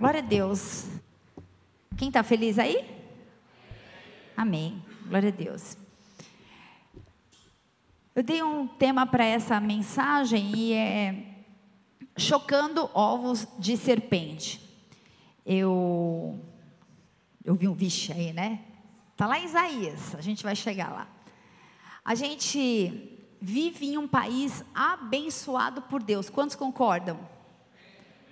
Glória a Deus. Quem está feliz aí? Amém. Glória a Deus. Eu dei um tema para essa mensagem e é chocando ovos de serpente. Eu eu vi um vixe aí, né? Tá lá em Isaías, a gente vai chegar lá. A gente vive em um país abençoado por Deus. Quantos concordam?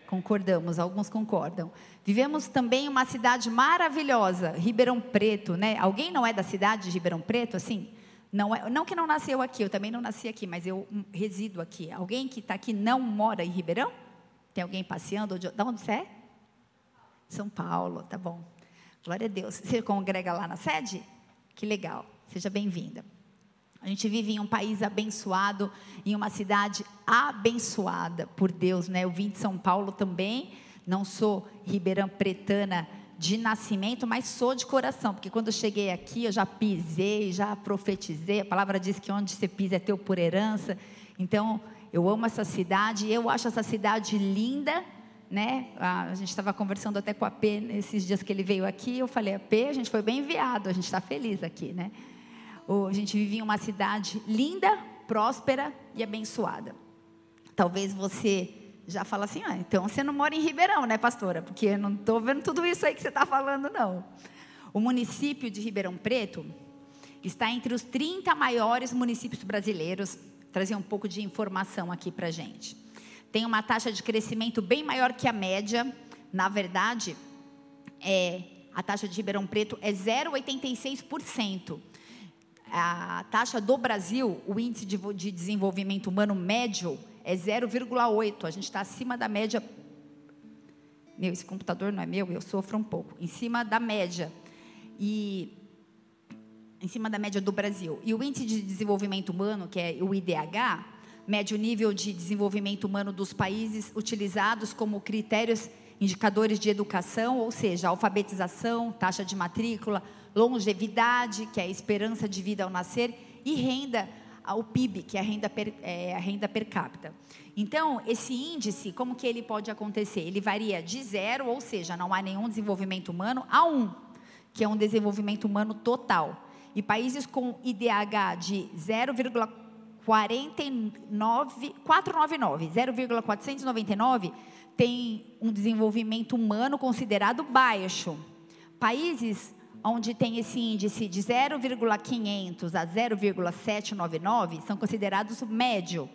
Concordamos, alguns concordam. Vivemos também uma cidade maravilhosa, Ribeirão Preto, né? Alguém não é da cidade de Ribeirão Preto, assim? Não, é, não que não nasceu aqui, eu também não nasci aqui, mas eu resido aqui. Alguém que está aqui não mora em Ribeirão? Tem alguém passeando? De onde você é? São Paulo, tá bom. Glória a Deus. Você congrega lá na sede? Que legal. Seja bem-vinda. A gente vive em um país abençoado, em uma cidade abençoada por Deus, né? Eu vim de São Paulo também, não sou ribeirã pretana de nascimento, mas sou de coração, porque quando eu cheguei aqui, eu já pisei, já profetizei. A palavra diz que onde você pisa é teu por herança. Então, eu amo essa cidade, eu acho essa cidade linda, né? A gente estava conversando até com a P nesses dias que ele veio aqui. Eu falei, a P, a gente foi bem enviado, a gente está feliz aqui, né? A gente vive em uma cidade linda, próspera e abençoada. Talvez você já fala assim, ah, então você não mora em Ribeirão, né, pastora? Porque eu não estou vendo tudo isso aí que você está falando, não. O município de Ribeirão Preto está entre os 30 maiores municípios brasileiros. Trazer um pouco de informação aqui para gente. Tem uma taxa de crescimento bem maior que a média. Na verdade, é, a taxa de Ribeirão Preto é 0,86% a taxa do Brasil, o índice de, de desenvolvimento humano médio é 0,8. A gente está acima da média. Meu, esse computador não é meu, eu sofro um pouco. Em cima da média. E em cima da média do Brasil. E o índice de desenvolvimento humano, que é o IDH, mede o nível de desenvolvimento humano dos países utilizados como critérios indicadores de educação, ou seja, alfabetização, taxa de matrícula, longevidade, que é a esperança de vida ao nascer, e renda, o PIB, que é a renda per, é, a renda per capita. Então, esse índice, como que ele pode acontecer? Ele varia de zero, ou seja, não há nenhum desenvolvimento humano, a um, que é um desenvolvimento humano total. E países com IDH de 0,499, 0,499 tem um desenvolvimento humano considerado baixo. Países onde tem esse índice de 0,500 a 0,799 são considerados médio.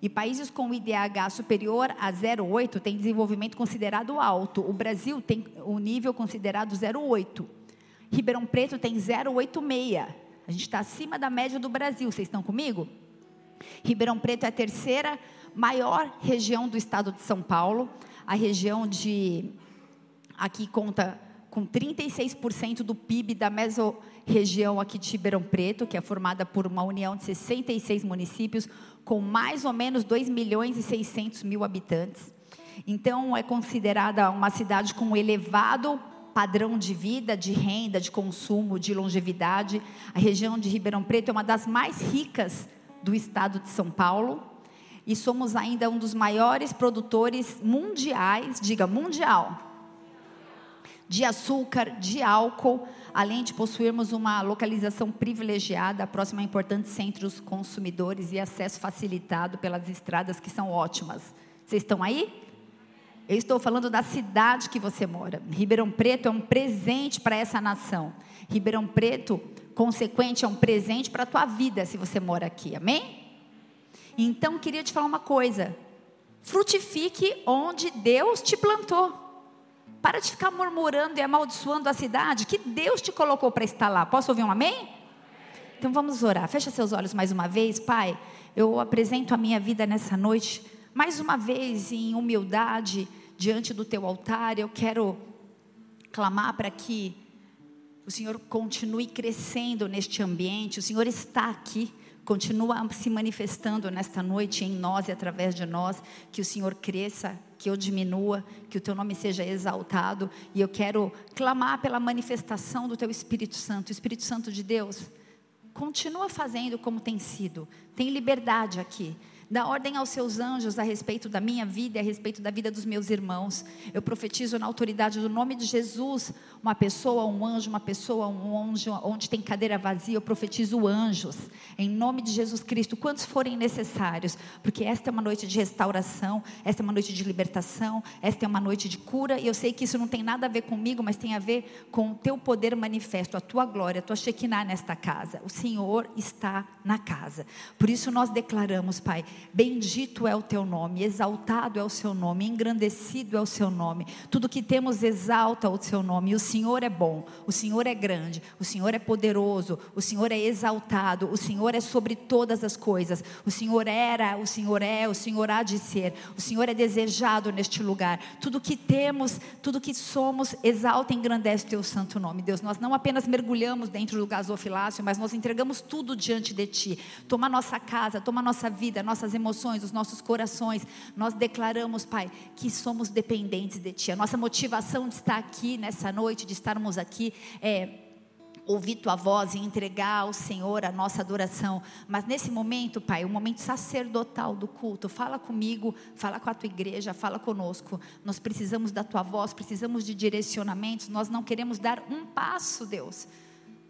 E países com IDH superior a 0,8 têm desenvolvimento considerado alto. O Brasil tem o nível considerado 0,8. Ribeirão Preto tem 0,86. A gente está acima da média do Brasil. Vocês estão comigo? Ribeirão Preto é a terceira maior região do estado de São Paulo. A região de. Aqui conta com 36% do PIB da mesorregião aqui de Ribeirão Preto, que é formada por uma união de 66 municípios, com mais ou menos 2 milhões e 600 mil habitantes. Então, é considerada uma cidade com um elevado padrão de vida, de renda, de consumo, de longevidade. A região de Ribeirão Preto é uma das mais ricas do estado de São Paulo. E somos ainda um dos maiores produtores mundiais, diga mundial, de açúcar, de álcool, além de possuirmos uma localização privilegiada, próxima a importantes centros consumidores e acesso facilitado pelas estradas que são ótimas. Vocês estão aí? Eu estou falando da cidade que você mora. Ribeirão Preto é um presente para essa nação. Ribeirão Preto, consequente, é um presente para a tua vida se você mora aqui. Amém? Então, queria te falar uma coisa. Frutifique onde Deus te plantou. Para de ficar murmurando e amaldiçoando a cidade que Deus te colocou para estar lá. Posso ouvir um amém? Então vamos orar. Fecha seus olhos mais uma vez, Pai. Eu apresento a minha vida nessa noite, mais uma vez em humildade diante do teu altar. Eu quero clamar para que o Senhor continue crescendo neste ambiente. O Senhor está aqui continua se manifestando nesta noite em nós e através de nós, que o Senhor cresça que eu diminua, que o teu nome seja exaltado, e eu quero clamar pela manifestação do teu Espírito Santo. O Espírito Santo de Deus, continua fazendo como tem sido, tem liberdade aqui. Dá ordem aos seus anjos a respeito da minha vida e a respeito da vida dos meus irmãos. Eu profetizo na autoridade do nome de Jesus, uma pessoa, um anjo, uma pessoa, um anjo, onde tem cadeira vazia, eu profetizo anjos. Em nome de Jesus Cristo, quantos forem necessários, porque esta é uma noite de restauração, esta é uma noite de libertação, esta é uma noite de cura, e eu sei que isso não tem nada a ver comigo, mas tem a ver com o teu poder manifesto, a tua glória, a tua Shekinah nesta casa. O Senhor está na casa. Por isso nós declaramos, Pai, Bendito é o teu nome, exaltado é o seu nome, engrandecido é o seu nome. Tudo que temos exalta o seu nome. O Senhor é bom, o Senhor é grande, o Senhor é poderoso, o Senhor é exaltado, o Senhor é sobre todas as coisas. O Senhor era, o Senhor é, o Senhor há de ser. O Senhor é desejado neste lugar. Tudo que temos, tudo que somos, exalta e engrandece o teu santo nome. Deus, nós não apenas mergulhamos dentro do gasofilácio, mas nós entregamos tudo diante de ti. Toma nossa casa, toma nossa vida, nossas nossas emoções, os nossos corações. Nós declaramos, Pai, que somos dependentes de Ti. A nossa motivação de estar aqui nessa noite, de estarmos aqui, é ouvir tua voz e entregar ao Senhor a nossa adoração. Mas nesse momento, Pai, o momento sacerdotal do culto, fala comigo, fala com a tua igreja, fala conosco. Nós precisamos da tua voz, precisamos de direcionamentos. Nós não queremos dar um passo, Deus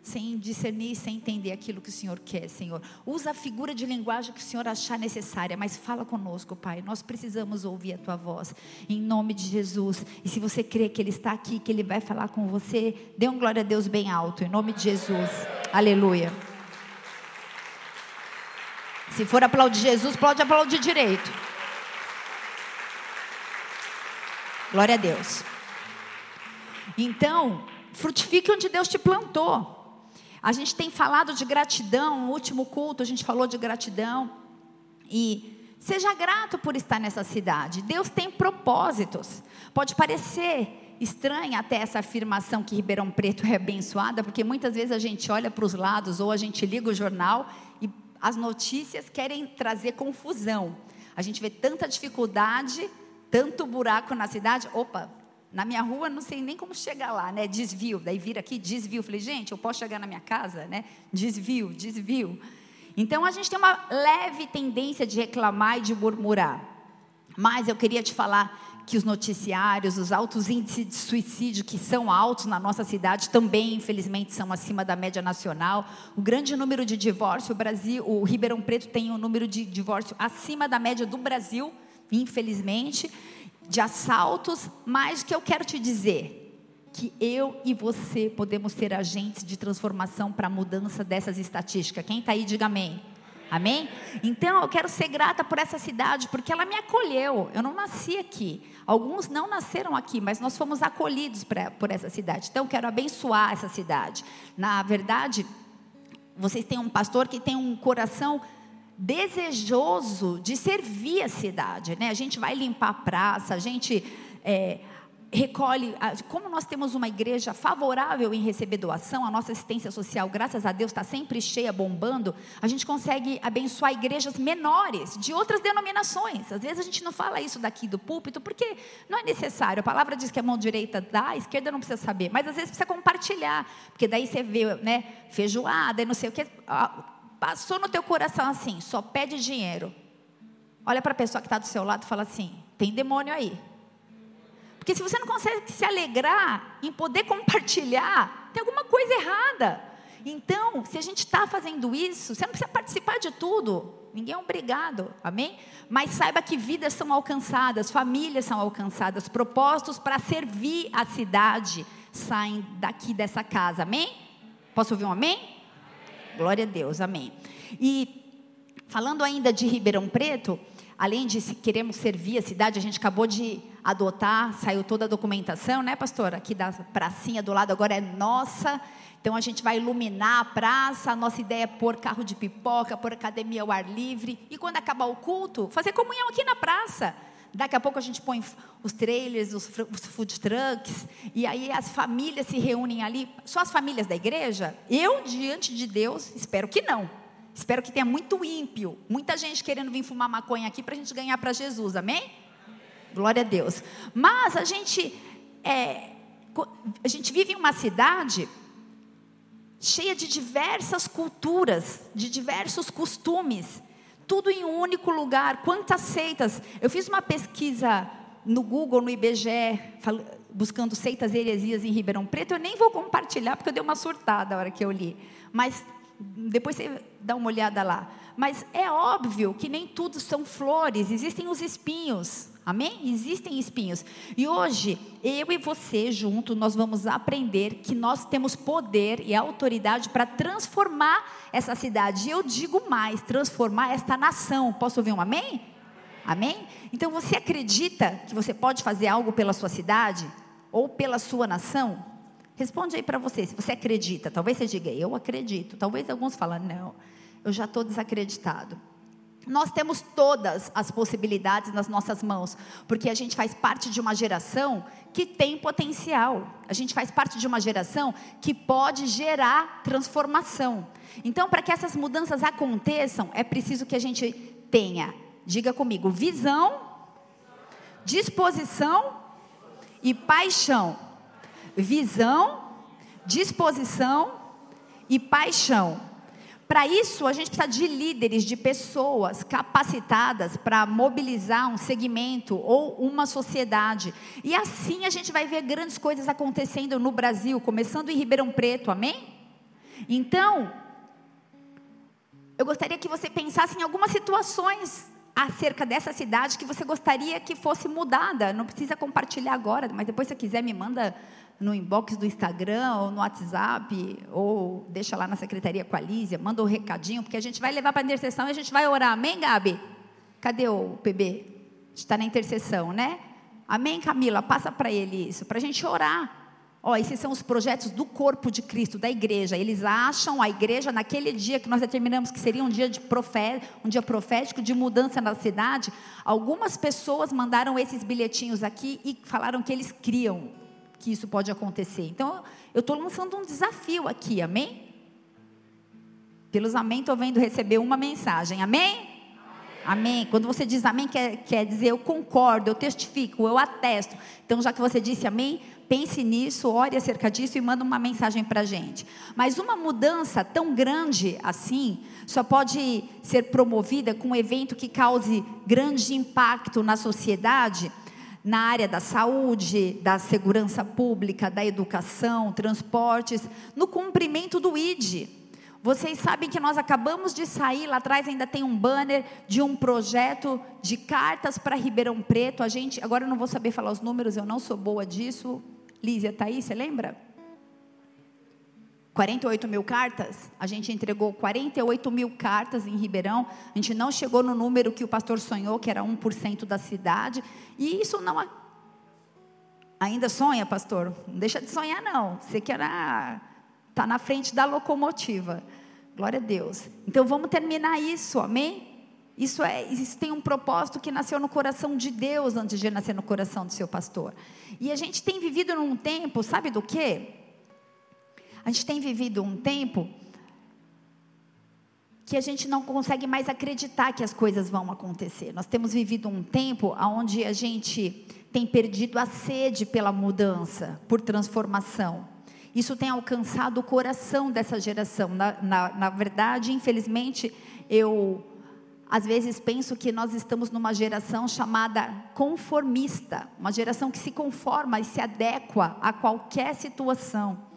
sem discernir, sem entender aquilo que o Senhor quer, Senhor. Usa a figura de linguagem que o Senhor achar necessária, mas fala conosco, Pai. Nós precisamos ouvir a tua voz, em nome de Jesus. E se você crê que Ele está aqui, que Ele vai falar com você, dê um glória a Deus bem alto, em nome de Jesus. Aleluia. Se for aplaudir Jesus, pode aplaudir direito. Glória a Deus. Então, frutifique onde Deus te plantou. A gente tem falado de gratidão, no último culto a gente falou de gratidão. E seja grato por estar nessa cidade. Deus tem propósitos. Pode parecer estranha até essa afirmação que Ribeirão Preto é abençoada, porque muitas vezes a gente olha para os lados ou a gente liga o jornal e as notícias querem trazer confusão. A gente vê tanta dificuldade, tanto buraco na cidade. Opa, na minha rua, não sei nem como chegar lá, né? Desvio. Daí vira aqui, desvio. Falei, gente, eu posso chegar na minha casa, né? Desvio, desvio. Então a gente tem uma leve tendência de reclamar e de murmurar. Mas eu queria te falar que os noticiários, os altos índices de suicídio que são altos na nossa cidade também, infelizmente, são acima da média nacional. O grande número de divórcio, o Brasil, o Ribeirão Preto tem um número de divórcio acima da média do Brasil, infelizmente de assaltos, mas que eu quero te dizer que eu e você podemos ser agentes de transformação para a mudança dessas estatísticas. Quem está aí, diga amém. Amém? Então eu quero ser grata por essa cidade, porque ela me acolheu. Eu não nasci aqui. Alguns não nasceram aqui, mas nós fomos acolhidos pra, por essa cidade. Então eu quero abençoar essa cidade. Na verdade, vocês têm um pastor que tem um coração desejoso de servir a cidade. Né? A gente vai limpar a praça, a gente é, recolhe. Como nós temos uma igreja favorável em receber doação, a nossa assistência social, graças a Deus, está sempre cheia, bombando. A gente consegue abençoar igrejas menores, de outras denominações. Às vezes a gente não fala isso daqui do púlpito, porque não é necessário. A palavra diz que a mão direita dá, a esquerda não precisa saber. Mas às vezes precisa compartilhar, porque daí você vê né, feijoada e não sei o que Passou no teu coração assim, só pede dinheiro. Olha para a pessoa que está do seu lado e fala assim: tem demônio aí. Porque se você não consegue se alegrar em poder compartilhar, tem alguma coisa errada. Então, se a gente está fazendo isso, você não precisa participar de tudo. Ninguém é obrigado, amém? Mas saiba que vidas são alcançadas, famílias são alcançadas, propósitos para servir a cidade saem daqui dessa casa, amém? Posso ouvir um amém? Glória a Deus, amém. E falando ainda de Ribeirão Preto, além de se queremos servir a cidade, a gente acabou de adotar, saiu toda a documentação, né, pastor? Aqui da pracinha do lado agora é nossa. Então a gente vai iluminar a praça. A nossa ideia é pôr carro de pipoca, pôr academia ao ar livre. E quando acabar o culto, fazer comunhão aqui na praça. Daqui a pouco a gente põe os trailers, os, food trucks, e aí as famílias se reúnem ali. Só as famílias da igreja? Eu, diante de Deus, espero que não. Espero que tenha muito ímpio, muita gente querendo vir fumar maconha aqui para a gente ganhar para Jesus, amém? Glória a Deus. Mas a gente, é, a gente vive em uma cidade cheia de diversas culturas, de diversos costumes. Tudo em um único lugar. Quantas seitas? Eu fiz uma pesquisa no Google, no IBGE, buscando seitas e heresias em Ribeirão Preto. Eu nem vou compartilhar, porque eu dei uma surtada na hora que eu li. Mas depois você dá uma olhada lá. Mas é óbvio que nem tudo são flores, existem os espinhos. Amém? Existem espinhos. E hoje, eu e você junto, nós vamos aprender que nós temos poder e autoridade para transformar essa cidade. E eu digo mais, transformar esta nação. Posso ouvir um amém? Amém? Então você acredita que você pode fazer algo pela sua cidade ou pela sua nação? Responde aí para você, se você acredita. Talvez você diga, eu acredito. Talvez alguns falem, não, eu já estou desacreditado. Nós temos todas as possibilidades nas nossas mãos, porque a gente faz parte de uma geração que tem potencial. A gente faz parte de uma geração que pode gerar transformação. Então, para que essas mudanças aconteçam, é preciso que a gente tenha, diga comigo, visão, disposição e paixão. Visão, disposição e paixão. Para isso, a gente precisa de líderes, de pessoas capacitadas para mobilizar um segmento ou uma sociedade. E assim a gente vai ver grandes coisas acontecendo no Brasil, começando em Ribeirão Preto, amém? Então, eu gostaria que você pensasse em algumas situações acerca dessa cidade que você gostaria que fosse mudada. Não precisa compartilhar agora, mas depois se quiser me manda no inbox do Instagram ou no WhatsApp, ou deixa lá na secretaria com a Lísia, manda um recadinho, porque a gente vai levar para a intercessão e a gente vai orar. Amém, Gabi? Cadê o PB? Está na intercessão, né? Amém, Camila? Passa para ele isso, para a gente orar. Ó, esses são os projetos do corpo de Cristo, da igreja. Eles acham a igreja naquele dia que nós determinamos que seria um dia de profé, um dia profético de mudança na cidade. Algumas pessoas mandaram esses bilhetinhos aqui e falaram que eles criam que isso pode acontecer. Então, eu estou lançando um desafio aqui, amém? Pelos amém, estou vendo receber uma mensagem, amém? Amém. Quando você diz amém, quer, quer dizer eu concordo, eu testifico, eu atesto. Então, já que você disse amém, pense nisso, ore acerca disso e manda uma mensagem para a gente. Mas uma mudança tão grande assim só pode ser promovida com um evento que cause grande impacto na sociedade na área da saúde, da segurança pública, da educação, transportes, no cumprimento do ID. Vocês sabem que nós acabamos de sair, lá atrás ainda tem um banner de um projeto de cartas para Ribeirão Preto. A gente, agora eu não vou saber falar os números, eu não sou boa disso. Lízia, está aí, você lembra? 48 mil cartas, a gente entregou 48 mil cartas em Ribeirão, a gente não chegou no número que o pastor sonhou, que era 1% da cidade, e isso não. Ainda sonha, pastor? Não deixa de sonhar, não. Você que era. Está na frente da locomotiva. Glória a Deus. Então vamos terminar isso, amém? Isso, é, isso tem um propósito que nasceu no coração de Deus antes de nascer no coração do seu pastor. E a gente tem vivido num tempo, sabe do quê? A gente tem vivido um tempo que a gente não consegue mais acreditar que as coisas vão acontecer. Nós temos vivido um tempo onde a gente tem perdido a sede pela mudança, por transformação. Isso tem alcançado o coração dessa geração. Na, na, na verdade, infelizmente, eu às vezes penso que nós estamos numa geração chamada conformista, uma geração que se conforma e se adequa a qualquer situação.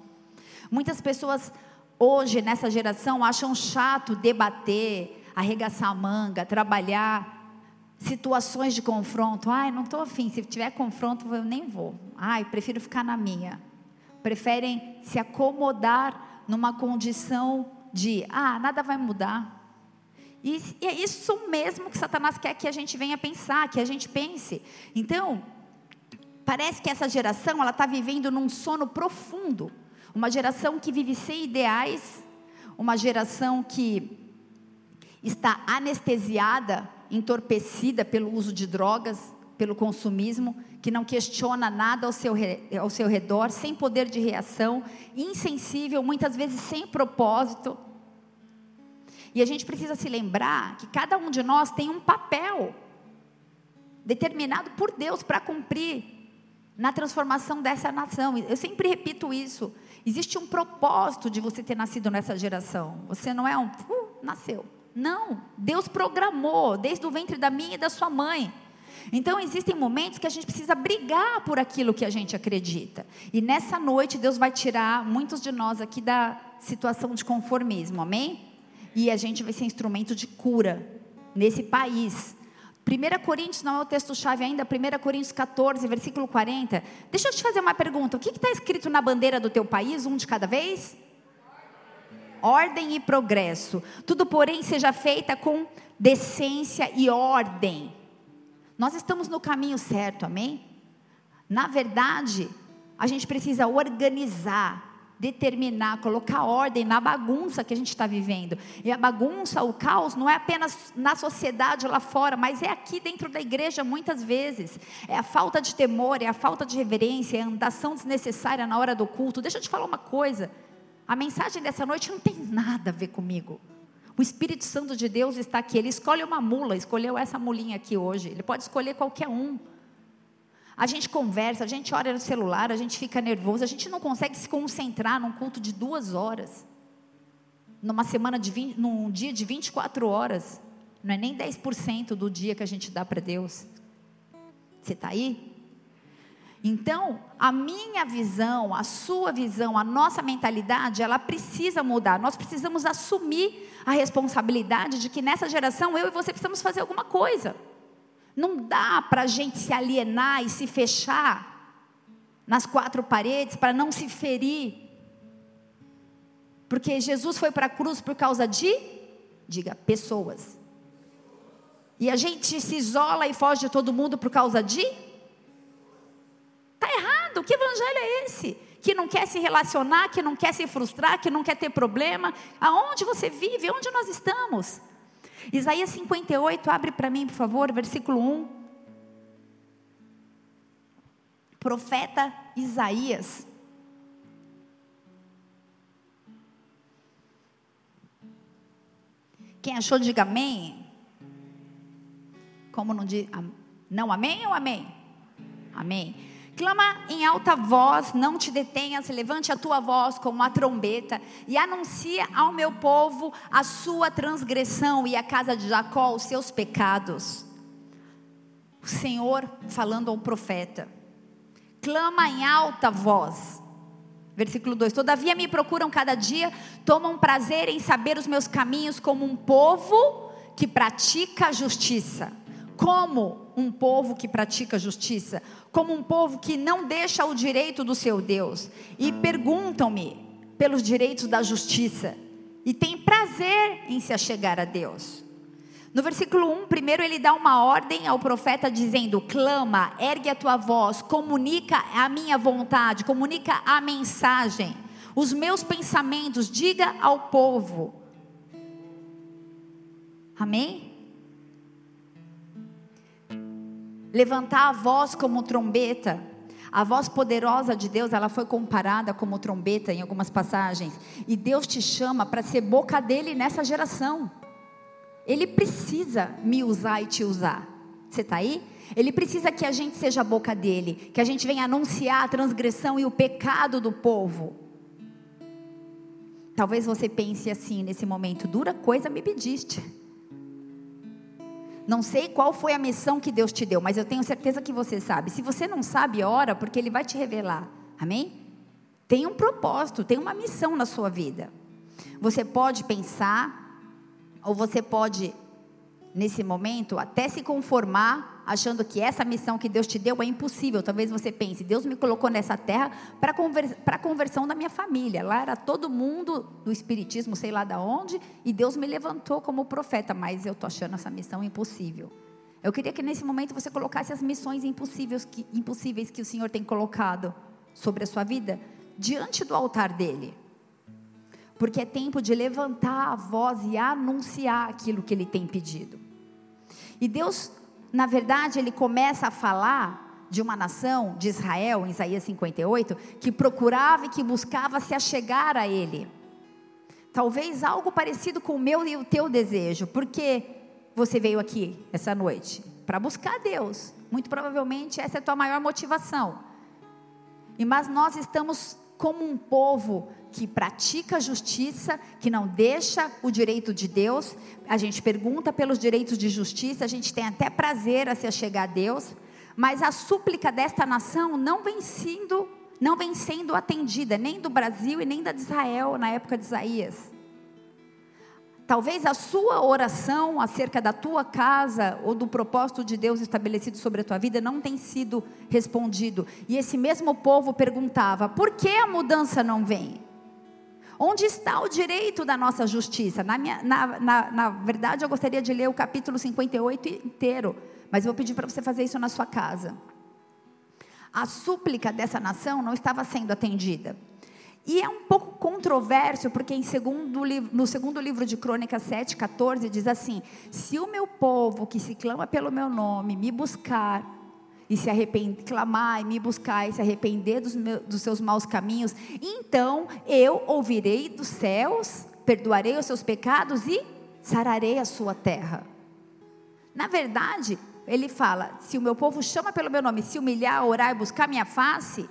Muitas pessoas hoje, nessa geração, acham chato debater, arregaçar a manga, trabalhar situações de confronto. Ai, não estou afim, se tiver confronto, eu nem vou. Ai, prefiro ficar na minha. Preferem se acomodar numa condição de, ah, nada vai mudar. E, e é isso mesmo que Satanás quer que a gente venha pensar, que a gente pense. Então, parece que essa geração ela está vivendo num sono profundo uma geração que vive sem ideais, uma geração que está anestesiada, entorpecida pelo uso de drogas, pelo consumismo, que não questiona nada ao seu, ao seu redor, sem poder de reação, insensível, muitas vezes sem propósito. E a gente precisa se lembrar que cada um de nós tem um papel determinado por Deus para cumprir na transformação dessa nação. Eu sempre repito isso. Existe um propósito de você ter nascido nessa geração. Você não é um, uh, nasceu. Não, Deus programou desde o ventre da minha e da sua mãe. Então existem momentos que a gente precisa brigar por aquilo que a gente acredita. E nessa noite Deus vai tirar muitos de nós aqui da situação de conformismo, amém? E a gente vai ser instrumento de cura nesse país. 1 Coríntios não é o texto-chave ainda, 1 Coríntios 14, versículo 40. Deixa eu te fazer uma pergunta: o que está escrito na bandeira do teu país, um de cada vez? Ordem e progresso. Tudo, porém, seja feita com decência e ordem. Nós estamos no caminho certo, amém? Na verdade, a gente precisa organizar determinar, colocar ordem na bagunça que a gente está vivendo. E a bagunça, o caos, não é apenas na sociedade lá fora, mas é aqui dentro da igreja muitas vezes. É a falta de temor, é a falta de reverência, é a andação desnecessária na hora do culto. Deixa eu te falar uma coisa. A mensagem dessa noite não tem nada a ver comigo. O Espírito Santo de Deus está aqui. Ele escolhe uma mula, escolheu essa mulinha aqui hoje. Ele pode escolher qualquer um. A gente conversa, a gente olha no celular, a gente fica nervoso, a gente não consegue se concentrar num culto de duas horas. Numa semana de 20, num dia de 24 horas. Não é nem 10% do dia que a gente dá para Deus. Você está aí? Então, a minha visão, a sua visão, a nossa mentalidade, ela precisa mudar. Nós precisamos assumir a responsabilidade de que nessa geração eu e você precisamos fazer alguma coisa. Não dá para a gente se alienar e se fechar nas quatro paredes para não se ferir. Porque Jesus foi para a cruz por causa de, diga, pessoas. E a gente se isola e foge de todo mundo por causa de? Está errado. Que evangelho é esse? Que não quer se relacionar, que não quer se frustrar, que não quer ter problema. Aonde você vive? Onde nós estamos? Isaías 58, abre para mim, por favor, versículo 1. Profeta Isaías. Quem achou, diga amém. Como não diz? Não amém ou amém? Amém. Clama em alta voz, não te detenhas, levante a tua voz como uma trombeta e anuncia ao meu povo a sua transgressão e a casa de Jacó os seus pecados. O Senhor falando ao profeta. Clama em alta voz. Versículo 2: Todavia me procuram cada dia, tomam prazer em saber os meus caminhos como um povo que pratica a justiça como um povo que pratica justiça, como um povo que não deixa o direito do seu Deus, e perguntam-me pelos direitos da justiça, e tem prazer em se achegar a Deus. No versículo 1, primeiro ele dá uma ordem ao profeta dizendo: clama, ergue a tua voz, comunica a minha vontade, comunica a mensagem, os meus pensamentos, diga ao povo. Amém? Levantar a voz como trombeta. A voz poderosa de Deus, ela foi comparada como trombeta em algumas passagens. E Deus te chama para ser boca dele nessa geração. Ele precisa me usar e te usar. Você está aí? Ele precisa que a gente seja a boca dele, que a gente venha anunciar a transgressão e o pecado do povo. Talvez você pense assim nesse momento: dura coisa me pediste. Não sei qual foi a missão que Deus te deu, mas eu tenho certeza que você sabe. Se você não sabe, ora, porque Ele vai te revelar. Amém? Tem um propósito, tem uma missão na sua vida. Você pode pensar, ou você pode nesse momento, até se conformar, achando que essa missão que Deus te deu é impossível. Talvez você pense, Deus me colocou nessa terra para conver a conversão da minha família. Lá era todo mundo do espiritismo, sei lá da onde, e Deus me levantou como profeta, mas eu estou achando essa missão impossível. Eu queria que nesse momento você colocasse as missões impossíveis que, impossíveis que o Senhor tem colocado sobre a sua vida diante do altar dele. Porque é tempo de levantar a voz e anunciar aquilo que ele tem pedido. E Deus, na verdade, ele começa a falar de uma nação, de Israel, em Isaías 58, que procurava e que buscava se achegar a ele. Talvez algo parecido com o meu e o teu desejo, porque você veio aqui essa noite para buscar Deus. Muito provavelmente essa é a tua maior motivação. E mas nós estamos como um povo que pratica a justiça, que não deixa o direito de Deus. A gente pergunta pelos direitos de justiça, a gente tem até prazer a se chegar a Deus, mas a súplica desta nação não vem sendo, não vem sendo atendida, nem do Brasil e nem da de Israel na época de Isaías. Talvez a sua oração acerca da tua casa ou do propósito de Deus estabelecido sobre a tua vida não tem sido respondido. E esse mesmo povo perguntava: por que a mudança não vem? Onde está o direito da nossa justiça? Na, minha, na, na, na verdade, eu gostaria de ler o capítulo 58 inteiro, mas eu vou pedir para você fazer isso na sua casa. A súplica dessa nação não estava sendo atendida. E é um pouco controverso, porque segundo, no segundo livro de Crônicas 7, 14, diz assim: Se o meu povo que se clama pelo meu nome me buscar, e se arrepender, clamar e me buscar e se arrepender dos, meus, dos seus maus caminhos, então eu ouvirei dos céus, perdoarei os seus pecados e sararei a sua terra. Na verdade, ele fala: se o meu povo chama pelo meu nome, se humilhar, orar e buscar minha face,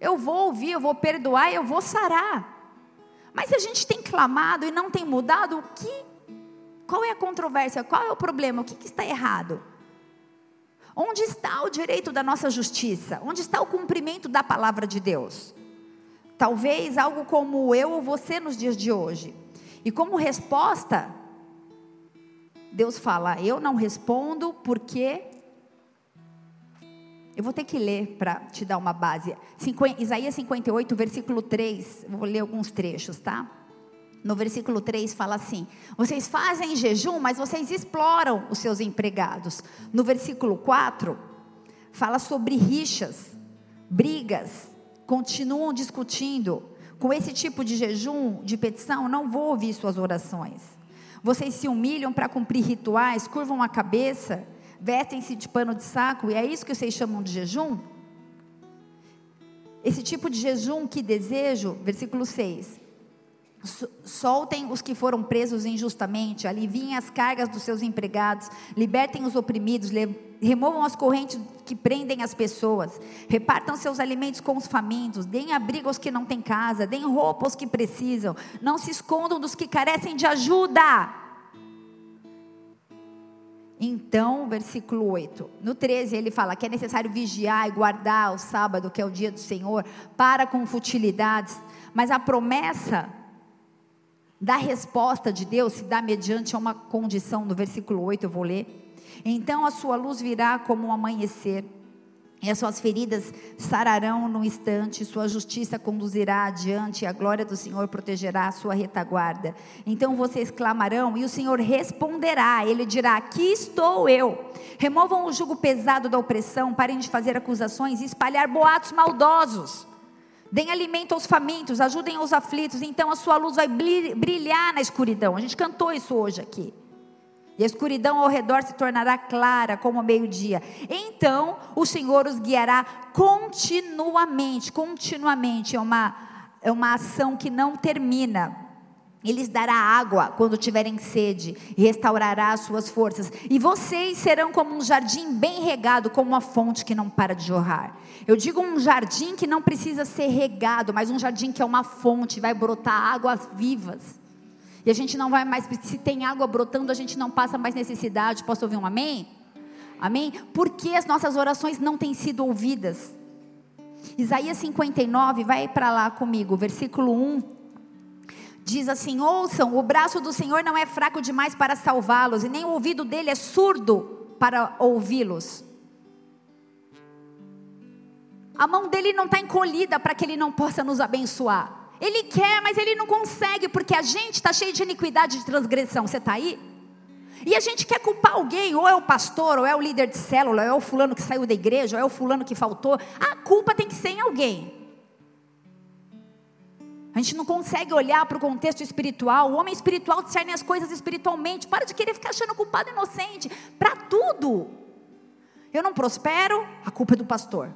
eu vou ouvir, eu vou perdoar, eu vou sarar. Mas se a gente tem clamado e não tem mudado, o que? Qual é a controvérsia? Qual é o problema? O que, que está errado? Onde está o direito da nossa justiça? Onde está o cumprimento da palavra de Deus? Talvez algo como eu ou você nos dias de hoje. E como resposta, Deus fala: Eu não respondo porque eu vou ter que ler para te dar uma base. Isaías 58, versículo 3. Vou ler alguns trechos, tá? No versículo 3 fala assim: Vocês fazem jejum, mas vocês exploram os seus empregados. No versículo 4, fala sobre rixas, brigas, continuam discutindo. Com esse tipo de jejum, de petição, não vou ouvir suas orações. Vocês se humilham para cumprir rituais, curvam a cabeça vestem-se de pano de saco, e é isso que vocês chamam de jejum? Esse tipo de jejum que desejo, versículo 6. Soltem os que foram presos injustamente, aliviem as cargas dos seus empregados, libertem os oprimidos, removam as correntes que prendem as pessoas, repartam seus alimentos com os famintos, deem abrigo aos que não têm casa, deem roupa aos que precisam, não se escondam dos que carecem de ajuda. Então, versículo 8. No 13 ele fala que é necessário vigiar e guardar o sábado, que é o dia do Senhor, para com futilidades. Mas a promessa da resposta de Deus se dá mediante uma condição, no versículo 8 eu vou ler. Então a sua luz virá como um amanhecer e as suas feridas sararão no instante, sua justiça conduzirá adiante, e a glória do Senhor protegerá a sua retaguarda. Então vocês clamarão, e o Senhor responderá, ele dirá: Aqui estou eu. Removam o jugo pesado da opressão, parem de fazer acusações e espalhar boatos maldosos. Deem alimento aos famintos, ajudem os aflitos, então a sua luz vai brilhar na escuridão. A gente cantou isso hoje aqui e a escuridão ao redor se tornará clara como o meio-dia. Então o Senhor os guiará continuamente, continuamente. É uma, é uma ação que não termina. Ele lhes dará água quando tiverem sede e restaurará as suas forças. E vocês serão como um jardim bem regado, como uma fonte que não para de jorrar. Eu digo um jardim que não precisa ser regado, mas um jardim que é uma fonte, vai brotar águas vivas. E a gente não vai mais, se tem água brotando, a gente não passa mais necessidade. Posso ouvir um amém? Amém? Porque as nossas orações não têm sido ouvidas. Isaías 59, vai para lá comigo, versículo 1. Diz assim: Ouçam, o braço do Senhor não é fraco demais para salvá-los, e nem o ouvido dele é surdo para ouvi-los. A mão dele não está encolhida para que ele não possa nos abençoar. Ele quer, mas ele não consegue, porque a gente está cheio de iniquidade de transgressão. Você está aí? E a gente quer culpar alguém, ou é o pastor, ou é o líder de célula, ou é o fulano que saiu da igreja, ou é o fulano que faltou. A culpa tem que ser em alguém. A gente não consegue olhar para o contexto espiritual. O homem espiritual discerne as coisas espiritualmente. Para de querer ficar achando culpado inocente. Para tudo. Eu não prospero, a culpa é do pastor.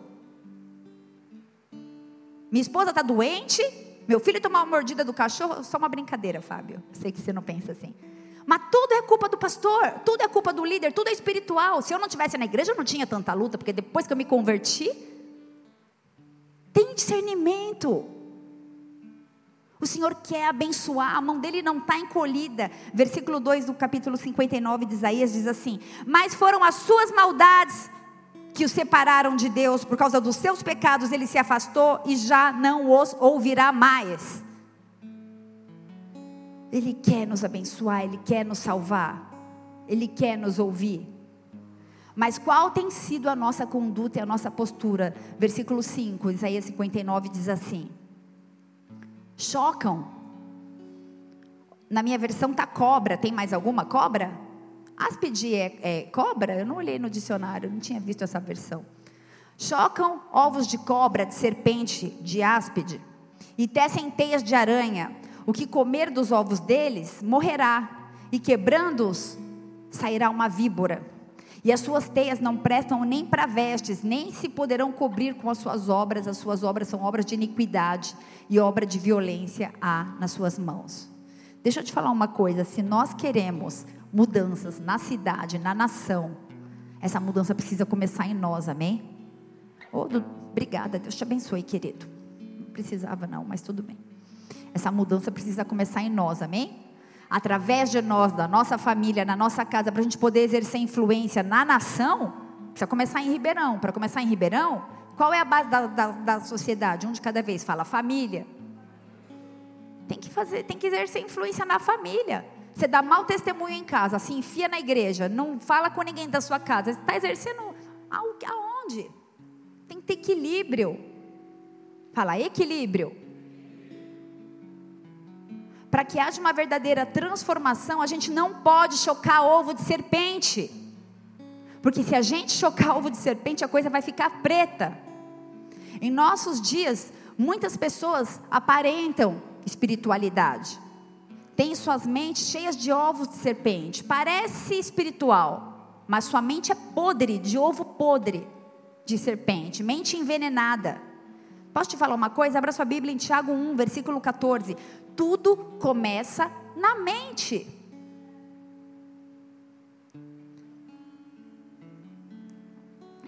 Minha esposa está doente, meu filho tomar uma mordida do cachorro, só uma brincadeira, Fábio. Sei que você não pensa assim. Mas tudo é culpa do pastor, tudo é culpa do líder, tudo é espiritual. Se eu não tivesse na igreja, eu não tinha tanta luta, porque depois que eu me converti, tem discernimento. O Senhor quer abençoar, a mão dele não está encolhida. Versículo 2 do capítulo 59 de Isaías diz assim: Mas foram as suas maldades que o separaram de Deus, por causa dos seus pecados ele se afastou e já não os ouvirá mais. Ele quer nos abençoar, ele quer nos salvar, ele quer nos ouvir. Mas qual tem sido a nossa conduta e a nossa postura? Versículo 5, Isaías 59 diz assim: chocam. Na minha versão tá cobra. Tem mais alguma cobra? Áspide é, é cobra? Eu não olhei no dicionário, não tinha visto essa versão. Chocam ovos de cobra, de serpente, de áspide, e tecem teias de aranha. O que comer dos ovos deles morrerá, e quebrando-os sairá uma víbora. E as suas teias não prestam nem para vestes, nem se poderão cobrir com as suas obras. As suas obras são obras de iniquidade e obra de violência há nas suas mãos. Deixa eu te falar uma coisa: se nós queremos mudanças na cidade, na nação, essa mudança precisa começar em nós, amém? Oh, obrigada, Deus te abençoe, querido. Não precisava, não, mas tudo bem. Essa mudança precisa começar em nós, amém? Através de nós, da nossa família, na nossa casa, para a gente poder exercer influência na nação, precisa começar em Ribeirão. Para começar em Ribeirão, qual é a base da, da, da sociedade? Um de cada vez fala família. Tem que fazer, tem que exercer influência na família. Você dá mau testemunho em casa, se enfia na igreja, não fala com ninguém da sua casa. Você está exercendo aonde? Tem que ter equilíbrio. Fala equilíbrio. Para que haja uma verdadeira transformação, a gente não pode chocar ovo de serpente. Porque se a gente chocar ovo de serpente, a coisa vai ficar preta. Em nossos dias, muitas pessoas aparentam espiritualidade. Têm suas mentes cheias de ovos de serpente. Parece espiritual, mas sua mente é podre, de ovo podre de serpente, mente envenenada. Posso te falar uma coisa? Abra sua Bíblia em Tiago 1, versículo 14. Tudo começa na mente.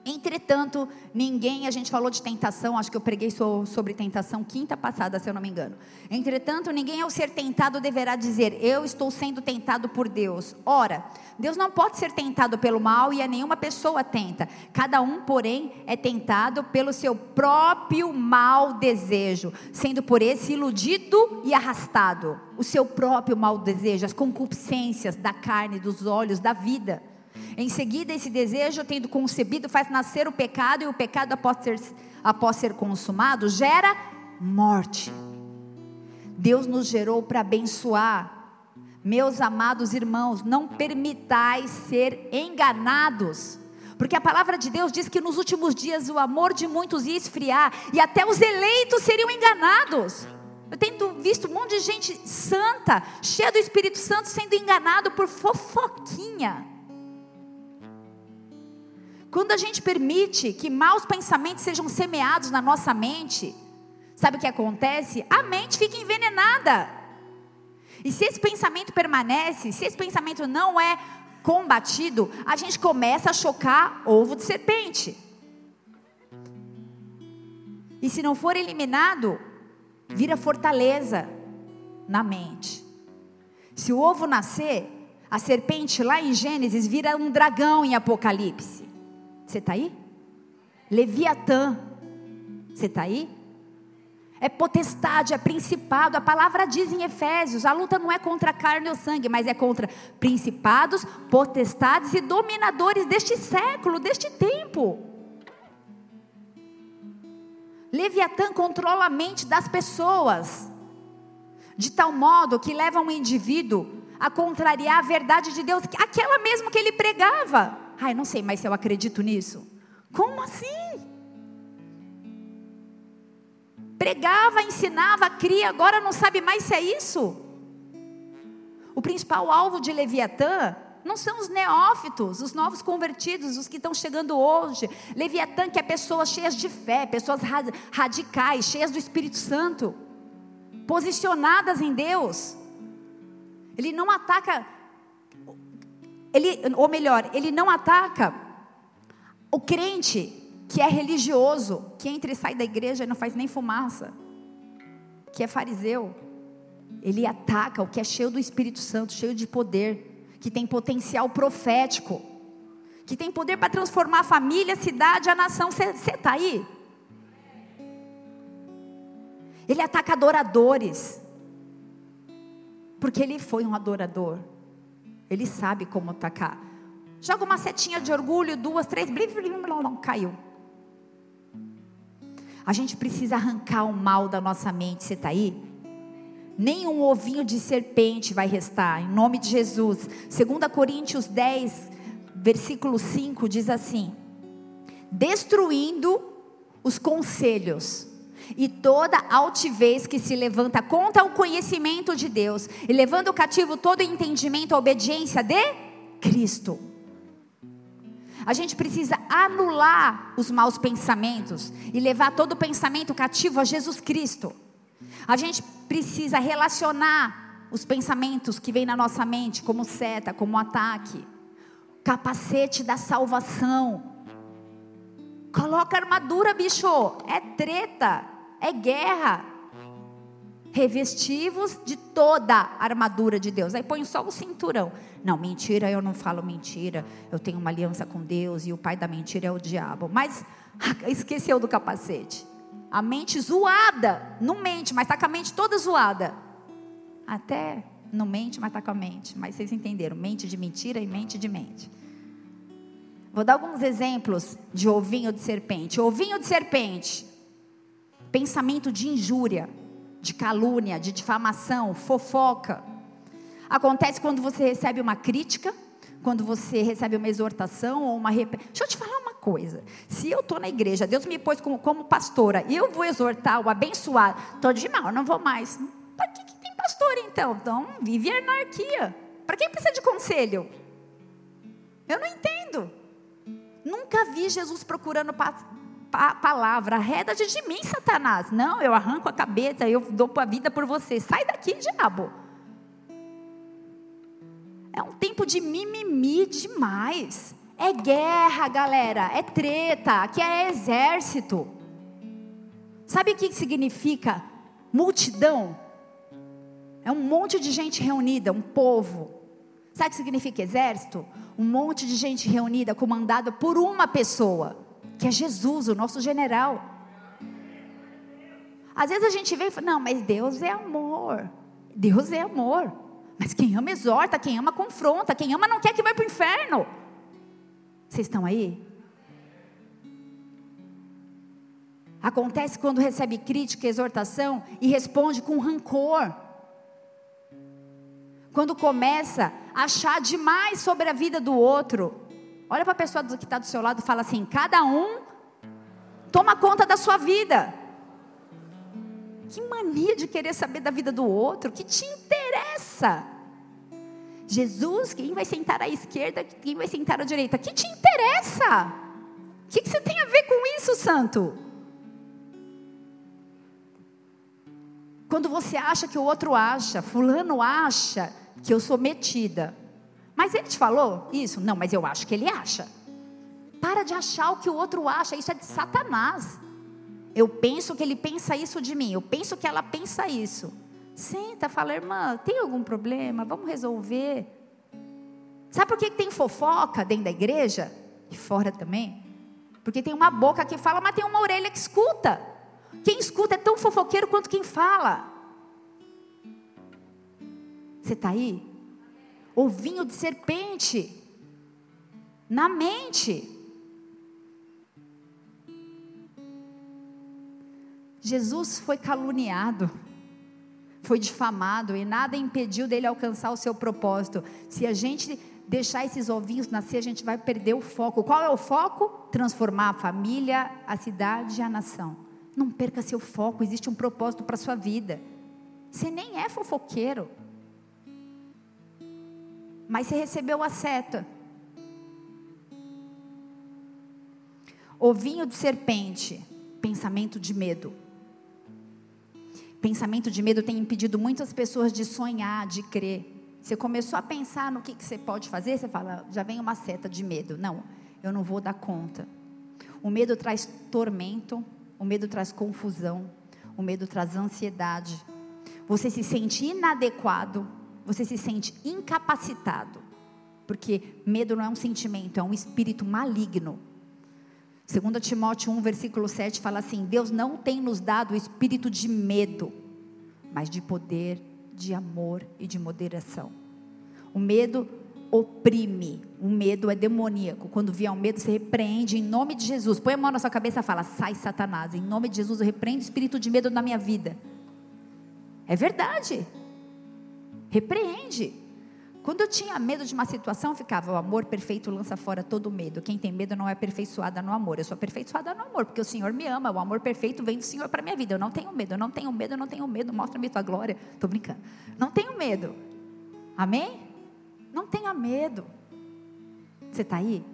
Entretanto, ninguém, a gente falou de tentação, acho que eu preguei sobre tentação quinta passada, se eu não me engano. Entretanto, ninguém ao ser tentado deverá dizer, eu estou sendo tentado por Deus. Ora, Deus não pode ser tentado pelo mal e a nenhuma pessoa tenta. Cada um, porém, é tentado pelo seu próprio mal desejo, sendo por esse iludido e arrastado. O seu próprio mal desejo, as concupiscências da carne, dos olhos, da vida. Em seguida, esse desejo, tendo concebido, faz nascer o pecado, e o pecado, após ser, após ser consumado, gera morte. Deus nos gerou para abençoar. Meus amados irmãos, não permitais ser enganados. Porque a palavra de Deus diz que nos últimos dias o amor de muitos ia esfriar e até os eleitos seriam enganados. Eu tenho visto um monte de gente santa, cheia do Espírito Santo, sendo enganado por fofoquinha. Quando a gente permite que maus pensamentos sejam semeados na nossa mente, sabe o que acontece? A mente fica envenenada. E se esse pensamento permanece, se esse pensamento não é combatido, a gente começa a chocar ovo de serpente. E se não for eliminado, vira fortaleza na mente. Se o ovo nascer, a serpente lá em Gênesis vira um dragão em Apocalipse. Você está aí? Leviatã. Você está aí? É potestade, é principado. A palavra diz em Efésios: a luta não é contra carne ou sangue, mas é contra principados, potestades e dominadores deste século, deste tempo. Leviatã controla a mente das pessoas, de tal modo que leva um indivíduo a contrariar a verdade de Deus, aquela mesmo que ele pregava. Ai, não sei mais se eu acredito nisso. Como assim? Pregava, ensinava, cria, agora não sabe mais se é isso? O principal alvo de Leviatã não são os neófitos, os novos convertidos, os que estão chegando hoje. Leviatã que é pessoas cheias de fé, pessoas radicais, cheias do Espírito Santo, posicionadas em Deus. Ele não ataca ele, ou melhor, ele não ataca o crente que é religioso, que entra e sai da igreja e não faz nem fumaça, que é fariseu. Ele ataca o que é cheio do Espírito Santo, cheio de poder, que tem potencial profético, que tem poder para transformar a família, a cidade, a nação. Você está aí? Ele ataca adoradores, porque ele foi um adorador. Ele sabe como atacar. Joga uma setinha de orgulho, duas, três, blim, blim, blim, caiu. A gente precisa arrancar o mal da nossa mente. Você está aí? nenhum ovinho de serpente vai restar, em nome de Jesus. 2 Coríntios 10, versículo 5 diz assim: Destruindo os conselhos e toda altivez que se levanta contra o conhecimento de Deus, e levando cativo todo entendimento à obediência de Cristo. A gente precisa anular os maus pensamentos e levar todo pensamento cativo a Jesus Cristo. A gente precisa relacionar os pensamentos que vêm na nossa mente, como seta, como ataque, capacete da salvação. Coloca armadura, bicho. É treta, é guerra. Revestivos de toda a armadura de Deus. Aí põe só o cinturão. Não, mentira, eu não falo mentira. Eu tenho uma aliança com Deus e o pai da mentira é o diabo. Mas esqueceu do capacete. A mente zoada, não mente, mas está com a mente toda zoada. Até não mente, mas está com a mente. Mas vocês entenderam, mente de mentira e mente de mente. Vou dar alguns exemplos de ovinho de serpente. Ovinho de serpente, pensamento de injúria, de calúnia, de difamação, fofoca. Acontece quando você recebe uma crítica, quando você recebe uma exortação ou uma. Rep... Deixa eu te falar uma coisa. Se eu estou na igreja, Deus me pôs como, como pastora, e eu vou exortar o abençoado, estou de mal, não vou mais. Para que, que tem pastor então? Então, vive a anarquia. Para quem precisa de conselho? Eu não entendo. Nunca vi Jesus procurando pa palavra. Arreda-te de mim, Satanás. Não, eu arranco a cabeça, eu dou a vida por você. Sai daqui, diabo. É um tempo de mimimi demais. É guerra, galera. É treta. Aqui é exército. Sabe o que significa multidão? É um monte de gente reunida, um povo. Sabe o que significa exército? Um monte de gente reunida, comandada por uma pessoa, que é Jesus, o nosso general. Às vezes a gente vem e fala, não, mas Deus é amor. Deus é amor. Mas quem ama exorta, quem ama confronta, quem ama não quer que vá para o inferno. Vocês estão aí? Acontece quando recebe crítica, exortação e responde com rancor. Quando começa a achar demais sobre a vida do outro. Olha para a pessoa que está do seu lado e fala assim: cada um toma conta da sua vida. Que mania de querer saber da vida do outro, que te interessa. Jesus, quem vai sentar à esquerda, quem vai sentar à direita, que te interessa? O que, que você tem a ver com isso, santo? Quando você acha que o outro acha, fulano acha que eu sou metida. Mas ele te falou isso? Não, mas eu acho que ele acha. Para de achar o que o outro acha, isso é de Satanás. Eu penso que ele pensa isso de mim, eu penso que ela pensa isso. Senta, fala, irmã, tem algum problema? Vamos resolver. Sabe por que tem fofoca dentro da igreja? E fora também? Porque tem uma boca que fala, mas tem uma orelha que escuta. Quem escuta é tão fofoqueiro quanto quem fala. Você está aí? Ovinho de serpente. Na mente. Jesus foi caluniado, foi difamado e nada impediu dele alcançar o seu propósito. Se a gente deixar esses ovinhos nascer, a gente vai perder o foco. Qual é o foco? Transformar a família, a cidade e a nação. Não perca seu foco, existe um propósito para a sua vida. Você nem é fofoqueiro. Mas você recebeu a seta. Ovinho de serpente, pensamento de medo. Pensamento de medo tem impedido muitas pessoas de sonhar, de crer. Você começou a pensar no que, que você pode fazer, você fala, já vem uma seta de medo. Não, eu não vou dar conta. O medo traz tormento, o medo traz confusão, o medo traz ansiedade. Você se sente inadequado, você se sente incapacitado. Porque medo não é um sentimento, é um espírito maligno. 2 Timóteo 1, versículo 7 fala assim: Deus não tem nos dado o espírito de medo, mas de poder, de amor e de moderação. O medo oprime, o medo é demoníaco. Quando vier o medo, você repreende em nome de Jesus. Põe a mão na sua cabeça e fala: Sai, Satanás, em nome de Jesus, eu repreendo o espírito de medo na minha vida. É verdade. Repreende. Quando eu tinha medo de uma situação, ficava: o amor perfeito lança fora todo medo. Quem tem medo não é aperfeiçoada no amor. Eu sou aperfeiçoada no amor, porque o Senhor me ama. O amor perfeito vem do Senhor para minha vida. Eu não tenho medo, eu não tenho medo, eu não tenho medo. Mostra-me tua glória. Estou brincando. Não tenho medo. Amém? Não tenha medo. Você está aí?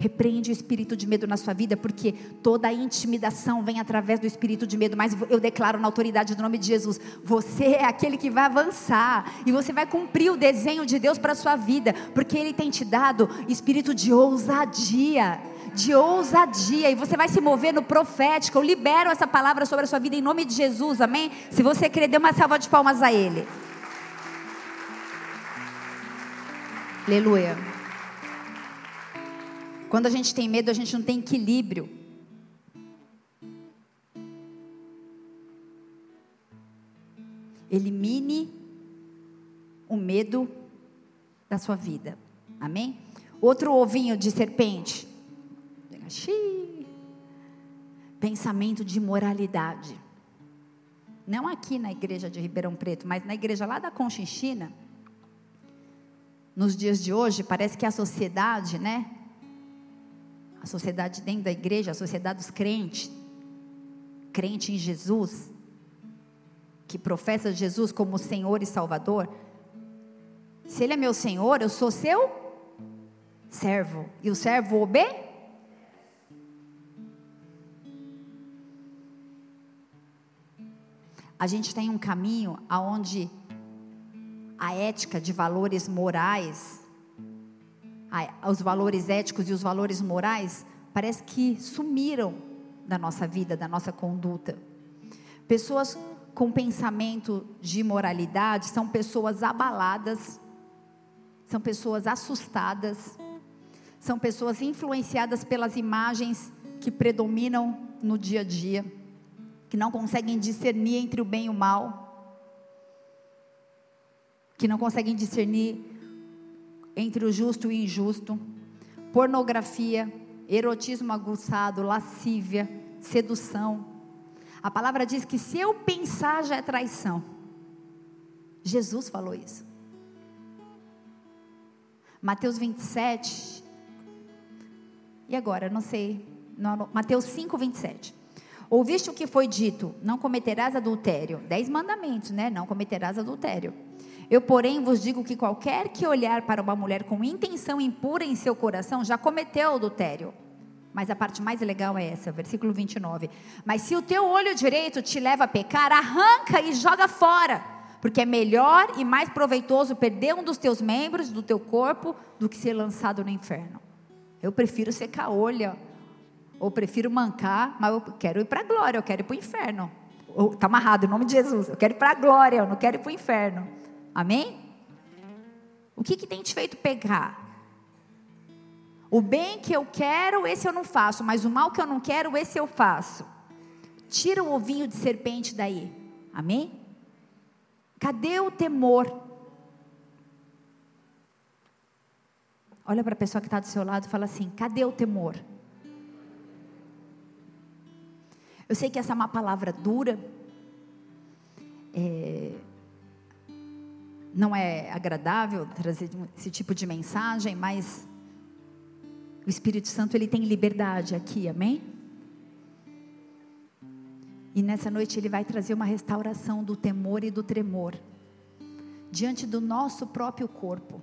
Repreende o espírito de medo na sua vida, porque toda intimidação vem através do espírito de medo. Mas eu declaro na autoridade do nome de Jesus: você é aquele que vai avançar e você vai cumprir o desenho de Deus para a sua vida, porque Ele tem te dado espírito de ousadia. De ousadia, e você vai se mover no profético. Eu libero essa palavra sobre a sua vida em nome de Jesus, amém? Se você querer, dê uma salva de palmas a Ele. Aleluia. Quando a gente tem medo, a gente não tem equilíbrio. Elimine o medo da sua vida. Amém? Outro ovinho de serpente. Pensamento de moralidade. Não aqui na igreja de Ribeirão Preto, mas na igreja lá da Conchinchina. Nos dias de hoje, parece que a sociedade, né? A sociedade dentro da igreja, a sociedade dos crentes, crente em Jesus, que professa Jesus como Senhor e Salvador, se Ele é meu Senhor, eu sou seu servo, e o servo obê? A gente tem um caminho aonde a ética de valores morais os valores éticos e os valores morais parece que sumiram da nossa vida, da nossa conduta. Pessoas com pensamento de imoralidade são pessoas abaladas, são pessoas assustadas, são pessoas influenciadas pelas imagens que predominam no dia a dia, que não conseguem discernir entre o bem e o mal, que não conseguem discernir entre o justo e o injusto, pornografia, erotismo aguçado, lascívia, sedução. A palavra diz que se eu pensar já é traição. Jesus falou isso. Mateus 27. E agora, não sei. Mateus 5, 27. Ouviste o que foi dito: não cometerás adultério. Dez mandamentos, né? Não cometerás adultério. Eu, porém, vos digo que qualquer que olhar para uma mulher com intenção impura em seu coração já cometeu adultério. Mas a parte mais legal é essa, versículo 29. Mas se o teu olho direito te leva a pecar, arranca e joga fora, porque é melhor e mais proveitoso perder um dos teus membros do teu corpo do que ser lançado no inferno. Eu prefiro secar olho, ou prefiro mancar, mas eu quero ir para a glória, eu quero ir para o inferno. Está amarrado em nome de Jesus, eu quero ir para a glória, eu não quero ir para o inferno. Amém? O que, que tem te feito pegar? O bem que eu quero, esse eu não faço, mas o mal que eu não quero, esse eu faço. Tira o ovinho de serpente daí. Amém? Cadê o temor? Olha para a pessoa que está do seu lado e fala assim: cadê o temor? Eu sei que essa é uma palavra dura. É, não é agradável trazer esse tipo de mensagem, mas o Espírito Santo ele tem liberdade aqui, amém? E nessa noite ele vai trazer uma restauração do temor e do tremor diante do nosso próprio corpo,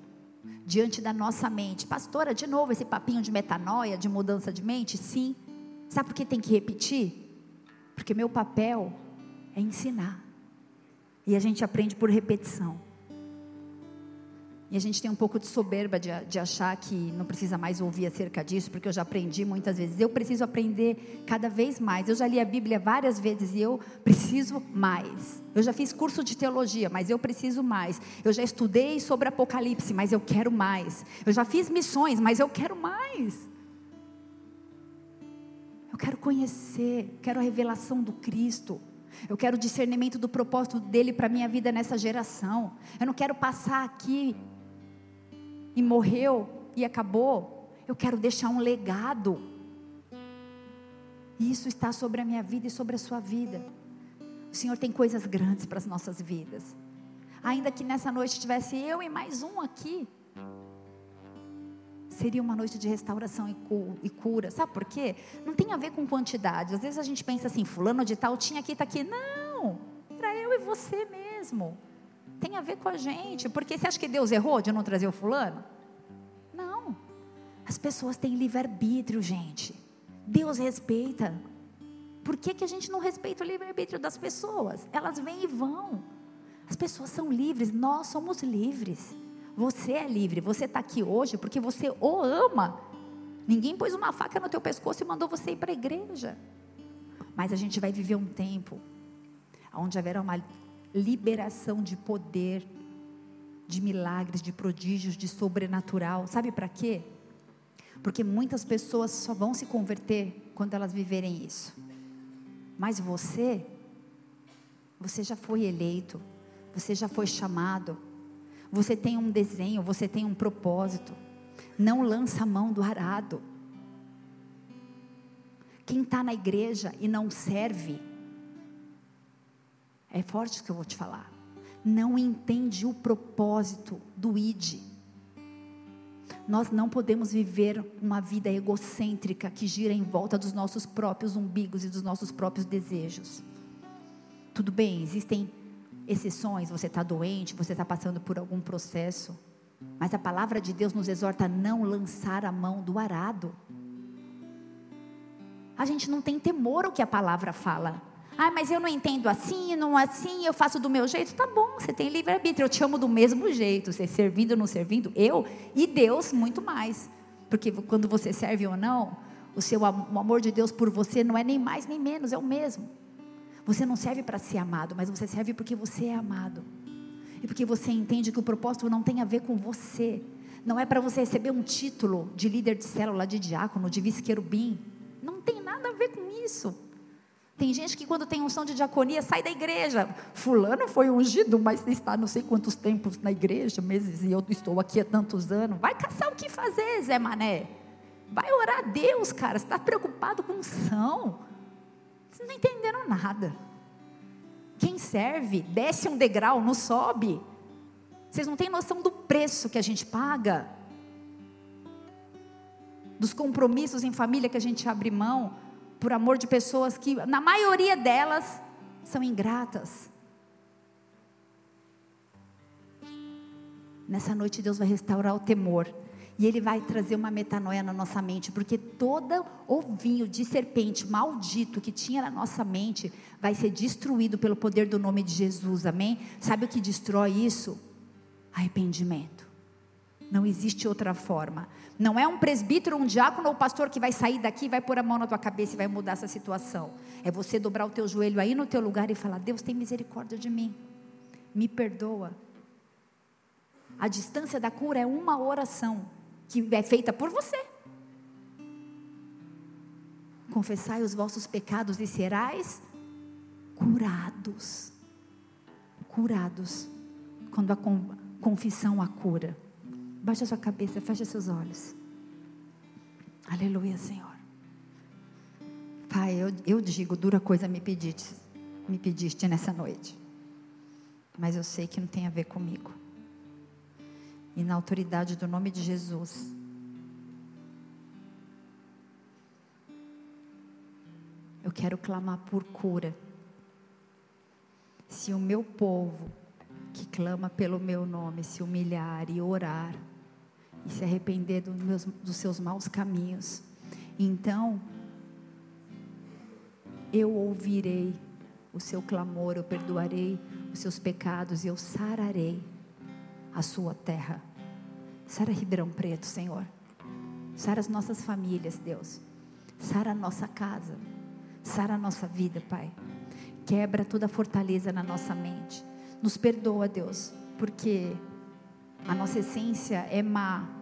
diante da nossa mente. Pastora, de novo esse papinho de metanoia, de mudança de mente? Sim. Sabe por que tem que repetir? Porque meu papel é ensinar. E a gente aprende por repetição. E a gente tem um pouco de soberba de, de, achar que não precisa mais ouvir acerca disso, porque eu já aprendi muitas vezes. Eu preciso aprender cada vez mais. Eu já li a Bíblia várias vezes e eu preciso mais. Eu já fiz curso de teologia, mas eu preciso mais. Eu já estudei sobre Apocalipse, mas eu quero mais. Eu já fiz missões, mas eu quero mais. Eu quero conhecer, quero a revelação do Cristo. Eu quero o discernimento do propósito dele para a minha vida nessa geração. Eu não quero passar aqui e morreu e acabou. Eu quero deixar um legado. E isso está sobre a minha vida e sobre a sua vida. O Senhor tem coisas grandes para as nossas vidas. Ainda que nessa noite tivesse eu e mais um aqui, seria uma noite de restauração e cura. Sabe por quê? Não tem a ver com quantidade. Às vezes a gente pensa assim, fulano de tal tinha aqui, está aqui. Não, para eu e você mesmo tem a ver com a gente. Porque você acha que Deus errou de não trazer o fulano? Não. As pessoas têm livre-arbítrio, gente. Deus respeita. Por que, que a gente não respeita o livre-arbítrio das pessoas? Elas vêm e vão. As pessoas são livres, nós somos livres. Você é livre, você está aqui hoje porque você o ama. Ninguém pôs uma faca no teu pescoço e mandou você ir para a igreja. Mas a gente vai viver um tempo onde haverá uma liberação de poder, de milagres, de prodígios, de sobrenatural. Sabe para quê? Porque muitas pessoas só vão se converter quando elas viverem isso. Mas você, você já foi eleito, você já foi chamado, você tem um desenho, você tem um propósito. Não lança a mão do arado. Quem está na igreja e não serve, é forte o que eu vou te falar. Não entende o propósito do ID. Nós não podemos viver uma vida egocêntrica que gira em volta dos nossos próprios umbigos e dos nossos próprios desejos. Tudo bem, existem exceções, você está doente, você está passando por algum processo, mas a palavra de Deus nos exorta a não lançar a mão do arado. A gente não tem temor ao que a palavra fala. Ah, mas eu não entendo assim, não assim, eu faço do meu jeito. Tá bom, você tem livre-arbítrio. Eu te amo do mesmo jeito. Você servindo ou não servindo, eu e Deus muito mais. Porque quando você serve ou não, o seu o amor de Deus por você não é nem mais nem menos, é o mesmo. Você não serve para ser amado, mas você serve porque você é amado. E porque você entende que o propósito não tem a ver com você. Não é para você receber um título de líder de célula, de diácono, de vice-querubim. Não tem nada a ver com isso. Tem gente que quando tem unção de diaconia sai da igreja. Fulano foi ungido, mas está não sei quantos tempos na igreja, meses, e eu estou aqui há tantos anos. Vai caçar o que fazer, Zé Mané. Vai orar a Deus, cara. Você está preocupado com unção. Vocês não entenderam nada. Quem serve, desce um degrau, não sobe. Vocês não têm noção do preço que a gente paga. Dos compromissos em família que a gente abre mão por amor de pessoas que, na maioria delas, são ingratas. Nessa noite, Deus vai restaurar o temor. E Ele vai trazer uma metanoia na nossa mente, porque todo ovinho de serpente maldito que tinha na nossa mente vai ser destruído pelo poder do nome de Jesus, amém? Sabe o que destrói isso? Arrependimento. Não existe outra forma. Não é um presbítero, um diácono ou pastor que vai sair daqui, vai pôr a mão na tua cabeça e vai mudar essa situação. É você dobrar o teu joelho aí no teu lugar e falar: Deus tem misericórdia de mim. Me perdoa. A distância da cura é uma oração que é feita por você. Confessai os vossos pecados e serais curados. Curados. Quando a confissão a cura. Baixa sua cabeça, fecha seus olhos. Aleluia, Senhor. Pai, eu, eu digo, dura coisa me pediste, me pediste nessa noite. Mas eu sei que não tem a ver comigo. E na autoridade do nome de Jesus. Eu quero clamar por cura. Se o meu povo, que clama pelo meu nome, se humilhar e orar, e se arrepender do meus, dos seus maus caminhos. Então, eu ouvirei o seu clamor, eu perdoarei os seus pecados e eu sararei a sua terra. Sara Ribeirão Preto, Senhor. Sara as nossas famílias, Deus. Sara a nossa casa. Sara a nossa vida, Pai. Quebra toda fortaleza na nossa mente. Nos perdoa, Deus, porque a nossa essência é má.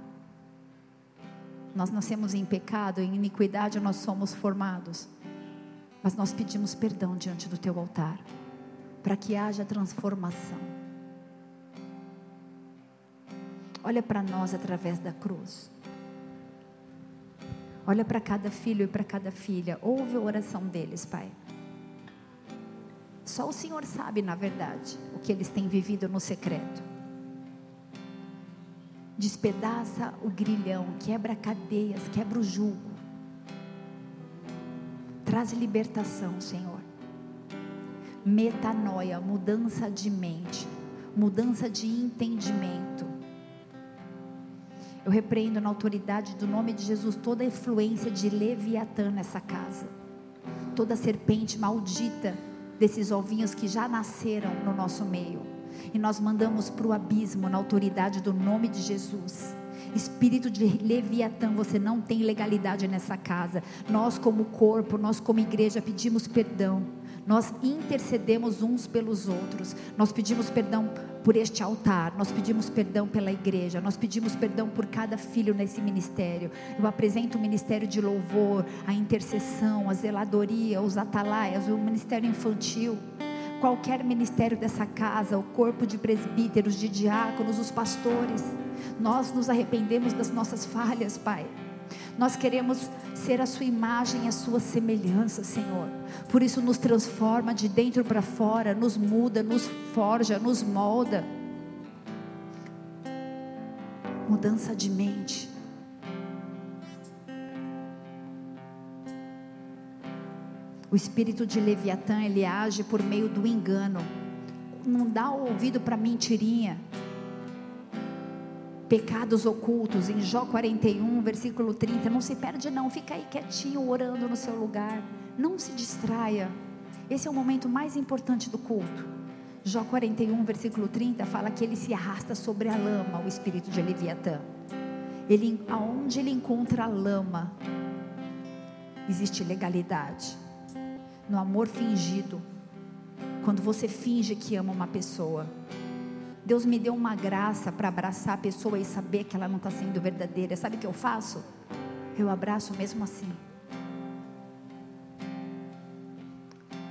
Nós nascemos em pecado, em iniquidade nós somos formados. Mas nós pedimos perdão diante do teu altar, para que haja transformação. Olha para nós através da cruz. Olha para cada filho e para cada filha. Ouve a oração deles, Pai. Só o Senhor sabe, na verdade, o que eles têm vivido no secreto. Despedaça o grilhão, quebra cadeias, quebra o jugo. Traz libertação, Senhor. Metanoia, mudança de mente, mudança de entendimento. Eu repreendo na autoridade do nome de Jesus toda a influência de Leviatã nessa casa. Toda serpente maldita desses ovinhos que já nasceram no nosso meio. E nós mandamos para o abismo na autoridade do nome de Jesus. Espírito de Leviatã, você não tem legalidade nessa casa. Nós, como corpo, nós, como igreja, pedimos perdão. Nós intercedemos uns pelos outros. Nós pedimos perdão por este altar. Nós pedimos perdão pela igreja. Nós pedimos perdão por cada filho nesse ministério. Eu apresento o ministério de louvor, a intercessão, a zeladoria, os atalaias, o ministério infantil qualquer ministério dessa casa, o corpo de presbíteros, de diáconos, os pastores. Nós nos arrependemos das nossas falhas, Pai. Nós queremos ser a Sua imagem, a Sua semelhança, Senhor. Por isso, nos transforma de dentro para fora, nos muda, nos forja, nos molda. Mudança de mente. O espírito de Leviatã, ele age por meio do engano. Não dá ouvido para mentirinha. Pecados ocultos, em Jó 41, versículo 30. Não se perde, não. Fica aí quietinho, orando no seu lugar. Não se distraia. Esse é o momento mais importante do culto. Jó 41, versículo 30, fala que ele se arrasta sobre a lama, o espírito de Leviatã. Ele, aonde ele encontra a lama, existe legalidade no amor fingido. Quando você finge que ama uma pessoa. Deus me deu uma graça para abraçar a pessoa e saber que ela não está sendo verdadeira. Sabe o que eu faço? Eu abraço mesmo assim.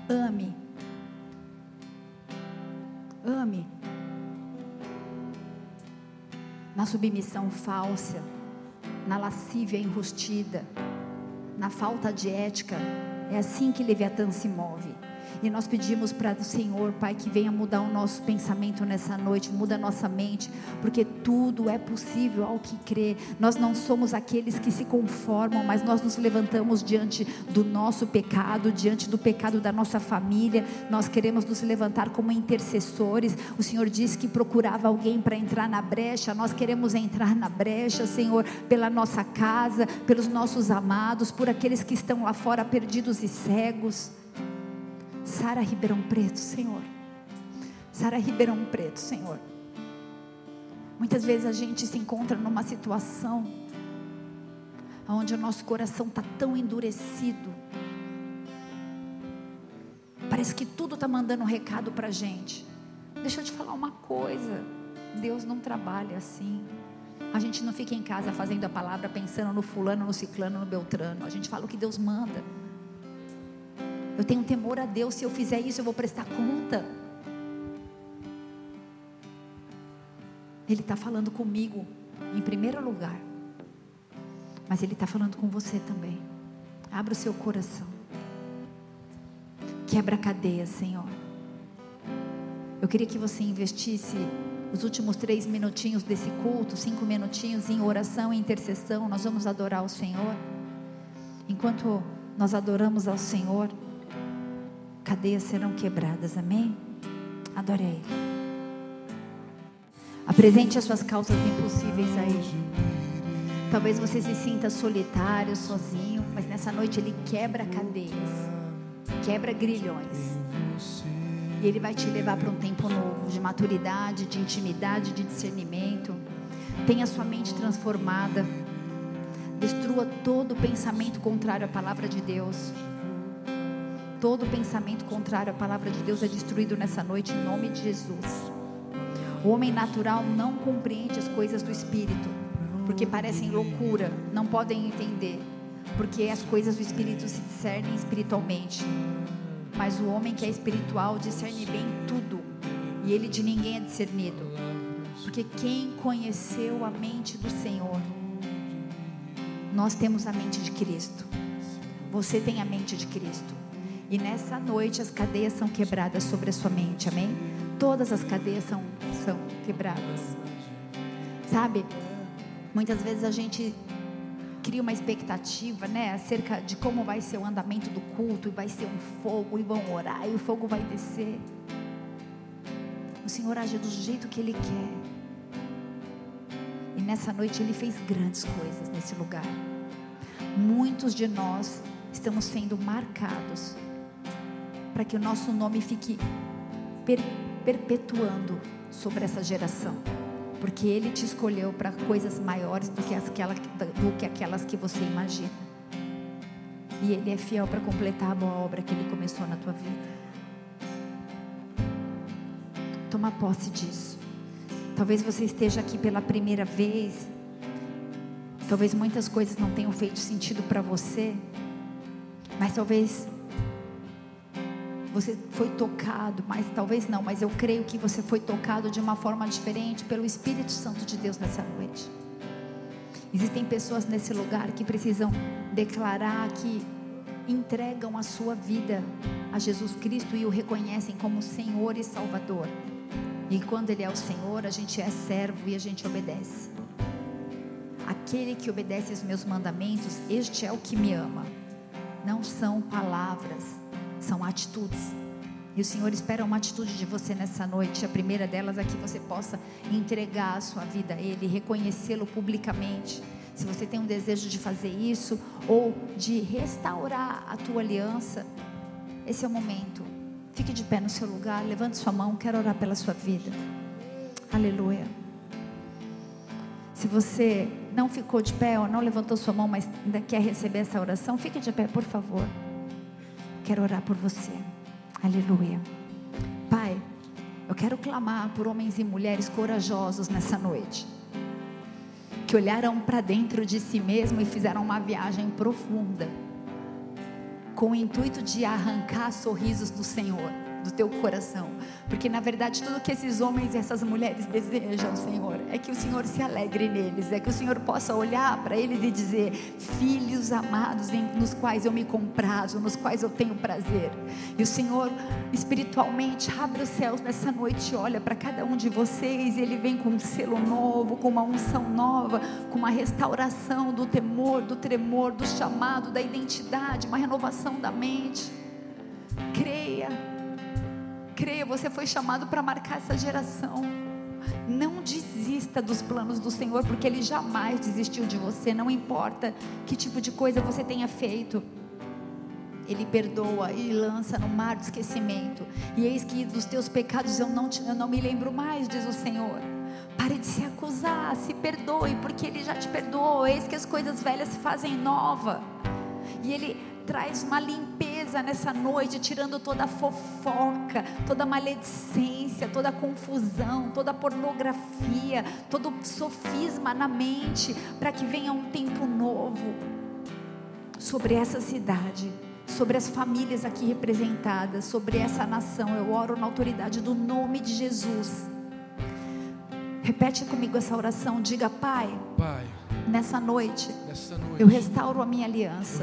Ame. Ame. Na submissão falsa, na lascívia enrustida, na falta de ética, é assim que Leviatã se move. E nós pedimos para o Senhor, Pai, que venha mudar o nosso pensamento nessa noite, muda a nossa mente, porque tudo é possível ao que crê. Nós não somos aqueles que se conformam, mas nós nos levantamos diante do nosso pecado, diante do pecado da nossa família. Nós queremos nos levantar como intercessores. O Senhor disse que procurava alguém para entrar na brecha. Nós queremos entrar na brecha, Senhor, pela nossa casa, pelos nossos amados, por aqueles que estão lá fora perdidos e cegos. Sara Ribeirão Preto, Senhor. Sara Ribeirão Preto, Senhor. Muitas vezes a gente se encontra numa situação onde o nosso coração está tão endurecido. Parece que tudo está mandando um recado para a gente. Deixa eu te falar uma coisa: Deus não trabalha assim. A gente não fica em casa fazendo a palavra pensando no fulano, no ciclano, no beltrano. A gente fala o que Deus manda. Eu tenho temor a Deus, se eu fizer isso, eu vou prestar conta. Ele está falando comigo em primeiro lugar, mas Ele está falando com você também. Abra o seu coração, quebra a cadeia, Senhor. Eu queria que você investisse os últimos três minutinhos desse culto, cinco minutinhos em oração e intercessão. Nós vamos adorar o Senhor. Enquanto nós adoramos ao Senhor, cadeias serão quebradas, amém? Adore a Ele. Apresente as suas causas impossíveis a Ele. Talvez você se sinta solitário, sozinho, mas nessa noite Ele quebra cadeias, quebra grilhões. E Ele vai te levar para um tempo novo de maturidade, de intimidade, de discernimento. Tenha sua mente transformada. Destrua todo pensamento contrário à palavra de Deus. Todo pensamento contrário à palavra de Deus é destruído nessa noite em nome de Jesus. O homem natural não compreende as coisas do espírito, porque parecem loucura, não podem entender, porque as coisas do espírito se discernem espiritualmente. Mas o homem que é espiritual discerne bem tudo, e ele de ninguém é discernido. Porque quem conheceu a mente do Senhor, nós temos a mente de Cristo. Você tem a mente de Cristo. E nessa noite as cadeias são quebradas sobre a sua mente, amém? Todas as cadeias são, são quebradas. Sabe? Muitas vezes a gente cria uma expectativa, né, acerca de como vai ser o andamento do culto, e vai ser um fogo, e vão orar, e o fogo vai descer. O Senhor age do jeito que Ele quer. E nessa noite Ele fez grandes coisas nesse lugar. Muitos de nós estamos sendo marcados para que o nosso nome fique per perpetuando sobre essa geração. Porque Ele te escolheu para coisas maiores do que, aquela, do que aquelas que você imagina. E Ele é fiel para completar a boa obra que Ele começou na tua vida. Toma posse disso. Talvez você esteja aqui pela primeira vez. Talvez muitas coisas não tenham feito sentido para você. Mas talvez você foi tocado, mas talvez não, mas eu creio que você foi tocado de uma forma diferente pelo Espírito Santo de Deus nessa noite. Existem pessoas nesse lugar que precisam declarar que entregam a sua vida a Jesus Cristo e o reconhecem como Senhor e Salvador. E quando Ele é o Senhor, a gente é servo e a gente obedece. Aquele que obedece aos meus mandamentos, este é o que me ama. Não são palavras, são atitudes. E o Senhor espera uma atitude de você nessa noite. A primeira delas é que você possa entregar a sua vida a Ele, reconhecê-lo publicamente. Se você tem um desejo de fazer isso ou de restaurar a tua aliança, esse é o momento. Fique de pé no seu lugar, levante sua mão, quero orar pela sua vida. Aleluia. Se você não ficou de pé ou não levantou sua mão, mas ainda quer receber essa oração, fique de pé, por favor. Quero orar por você. Aleluia. Pai, eu quero clamar por homens e mulheres corajosos nessa noite. Que olharam para dentro de si mesmo e fizeram uma viagem profunda. Com o intuito de arrancar sorrisos do Senhor do teu coração. Porque na verdade tudo que esses homens e essas mulheres desejam, Senhor, é que o Senhor se alegre neles, é que o Senhor possa olhar para eles e dizer: Filhos amados, nos quais eu me comprazo, nos quais eu tenho prazer. E o Senhor, espiritualmente, abre os céus nessa noite, olha para cada um de vocês, e Ele vem com um selo novo, com uma unção nova, com uma restauração do temor, do tremor, do chamado, da identidade, uma renovação da mente. Creia creia, você foi chamado para marcar essa geração. Não desista dos planos do Senhor, porque Ele jamais desistiu de você, não importa que tipo de coisa você tenha feito. Ele perdoa e lança no mar do esquecimento. E eis que dos teus pecados eu não, te, eu não me lembro mais, diz o Senhor. Pare de se acusar, se perdoe, porque Ele já te perdoou. Eis que as coisas velhas se fazem nova. E Ele traz uma limpeza nessa noite, tirando toda a fofoca, toda a maledicência, toda a confusão, toda a pornografia, todo o sofisma na mente, para que venha um tempo novo sobre essa cidade, sobre as famílias aqui representadas, sobre essa nação. Eu oro na autoridade do nome de Jesus. Repete comigo essa oração, diga, Pai. Pai Nessa noite, nessa noite eu restauro a minha aliança.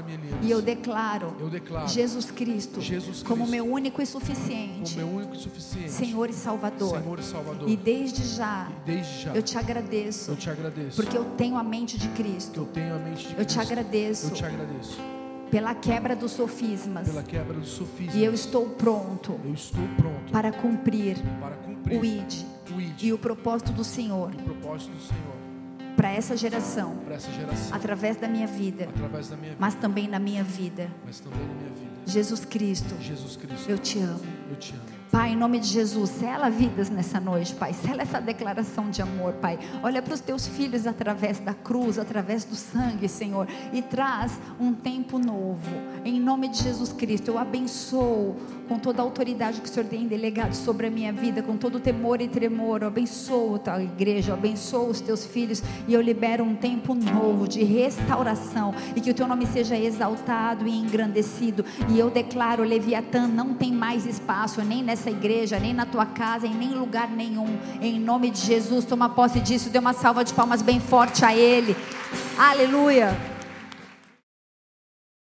a minha aliança. E eu declaro, Eu declaro Jesus Cristo, Jesus como Cristo meu único e como suficiente único e suficiente Senhor e Salvador. Senhor e Salvador. E desde já, E desde já eu te agradeço, eu te agradeço porque eu tenho a mente de Cristo. eu tenho a mente de Eu te Cristo. agradeço Eu te agradeço pela quebra dos sofismas. quebra do sofisma. E eu estou pronto Eu estou pronto para cumprir para cumprir o ID o ID e o propósito do Senhor e o propósito do Senhor para essa geração, para essa geração através da minha vida, através da minha vida, mas também na minha vida. mas também na minha vida. Jesus Cristo, Jesus Cristo, eu te amo. eu te amo. Pai, em nome de Jesus, sela vidas nessa noite, Pai. Sela essa declaração de amor, Pai. Olha para os teus filhos através da cruz, através do sangue, Senhor, e traz um tempo novo. Em nome de Jesus Cristo, eu abençoo com toda a autoridade que o Senhor tem delegado sobre a minha vida, com todo temor e tremor. Eu abençoo a tua igreja, eu abençoo os teus filhos e eu libero um tempo novo de restauração e que o teu nome seja exaltado e engrandecido. E eu declaro: Leviatã não tem mais espaço nem nessa igreja, nem na tua casa, em nem lugar nenhum. Em nome de Jesus, toma posse disso. Dê uma salva de palmas bem forte a Ele. Aleluia.